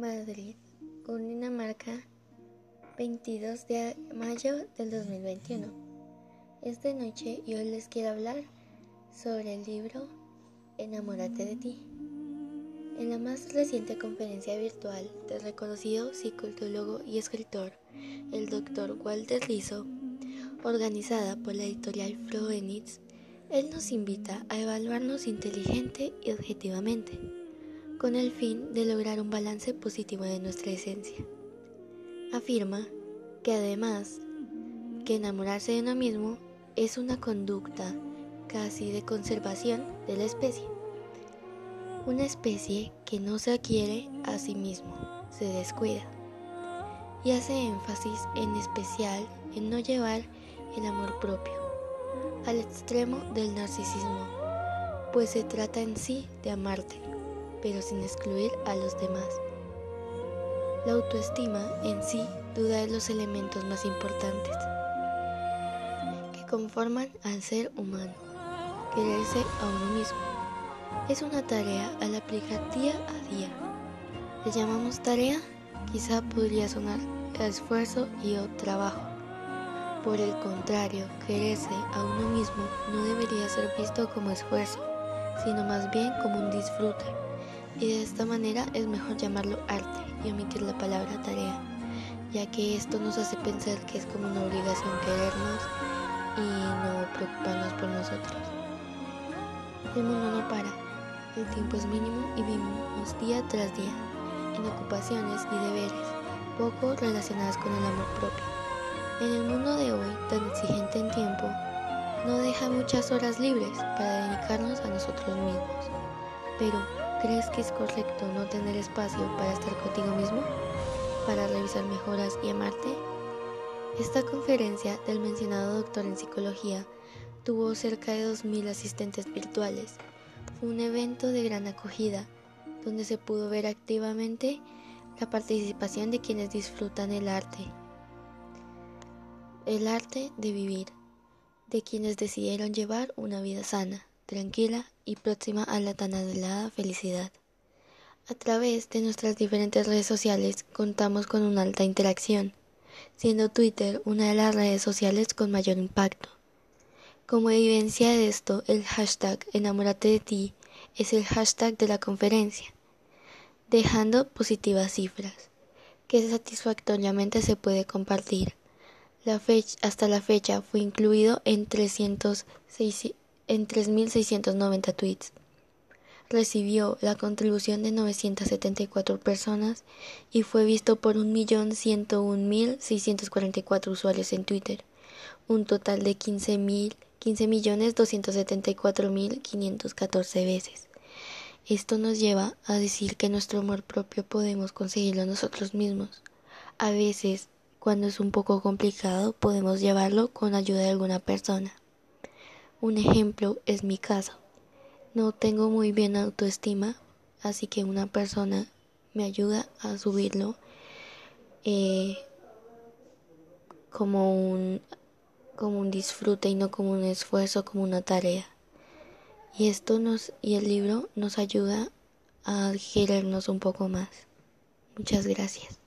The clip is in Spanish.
Madrid, Cundinamarca, 22 de mayo del 2021. Esta noche yo les quiero hablar sobre el libro Enamórate de ti. En la más reciente conferencia virtual del reconocido psicólogo y escritor, el Dr. Walter Rizzo, organizada por la editorial Froenitz, él nos invita a evaluarnos inteligente y objetivamente con el fin de lograr un balance positivo de nuestra esencia. Afirma que además que enamorarse de uno mismo es una conducta casi de conservación de la especie. Una especie que no se adquiere a sí mismo, se descuida. Y hace énfasis en especial en no llevar el amor propio al extremo del narcisismo, pues se trata en sí de amarte pero sin excluir a los demás. La autoestima en sí duda de los elementos más importantes que conforman al ser humano. Quererse a uno mismo es una tarea al aplicar día a día. ¿Le llamamos tarea? Quizá podría sonar esfuerzo y o trabajo. Por el contrario, quererse a uno mismo no debería ser visto como esfuerzo, sino más bien como un disfrute y de esta manera es mejor llamarlo arte y omitir la palabra tarea, ya que esto nos hace pensar que es como una obligación querernos y no preocuparnos por nosotros. El mundo no para, el tiempo es mínimo y vivimos día tras día en ocupaciones y deberes poco relacionadas con el amor propio. En el mundo de hoy, tan exigente en tiempo, no deja muchas horas libres para dedicarnos a nosotros mismos. Pero, ¿Crees que es correcto no tener espacio para estar contigo mismo? ¿Para revisar mejoras y amarte? Esta conferencia del mencionado doctor en psicología tuvo cerca de 2.000 asistentes virtuales. Fue un evento de gran acogida, donde se pudo ver activamente la participación de quienes disfrutan el arte. El arte de vivir, de quienes decidieron llevar una vida sana tranquila y próxima a la tan anhelada felicidad. A través de nuestras diferentes redes sociales contamos con una alta interacción, siendo Twitter una de las redes sociales con mayor impacto. Como evidencia de esto, el hashtag enamórate de ti es el hashtag de la conferencia, dejando positivas cifras, que satisfactoriamente se puede compartir. Hasta la fecha fue incluido en 306 en 3.690 tweets. Recibió la contribución de 974 personas y fue visto por 1.101.644 usuarios en Twitter, un total de 15.274.514 veces. Esto nos lleva a decir que nuestro amor propio podemos conseguirlo nosotros mismos. A veces, cuando es un poco complicado, podemos llevarlo con ayuda de alguna persona. Un ejemplo es mi caso. No tengo muy bien autoestima, así que una persona me ayuda a subirlo eh, como un como un disfrute y no como un esfuerzo, como una tarea. Y esto nos y el libro nos ayuda a querernos un poco más. Muchas gracias.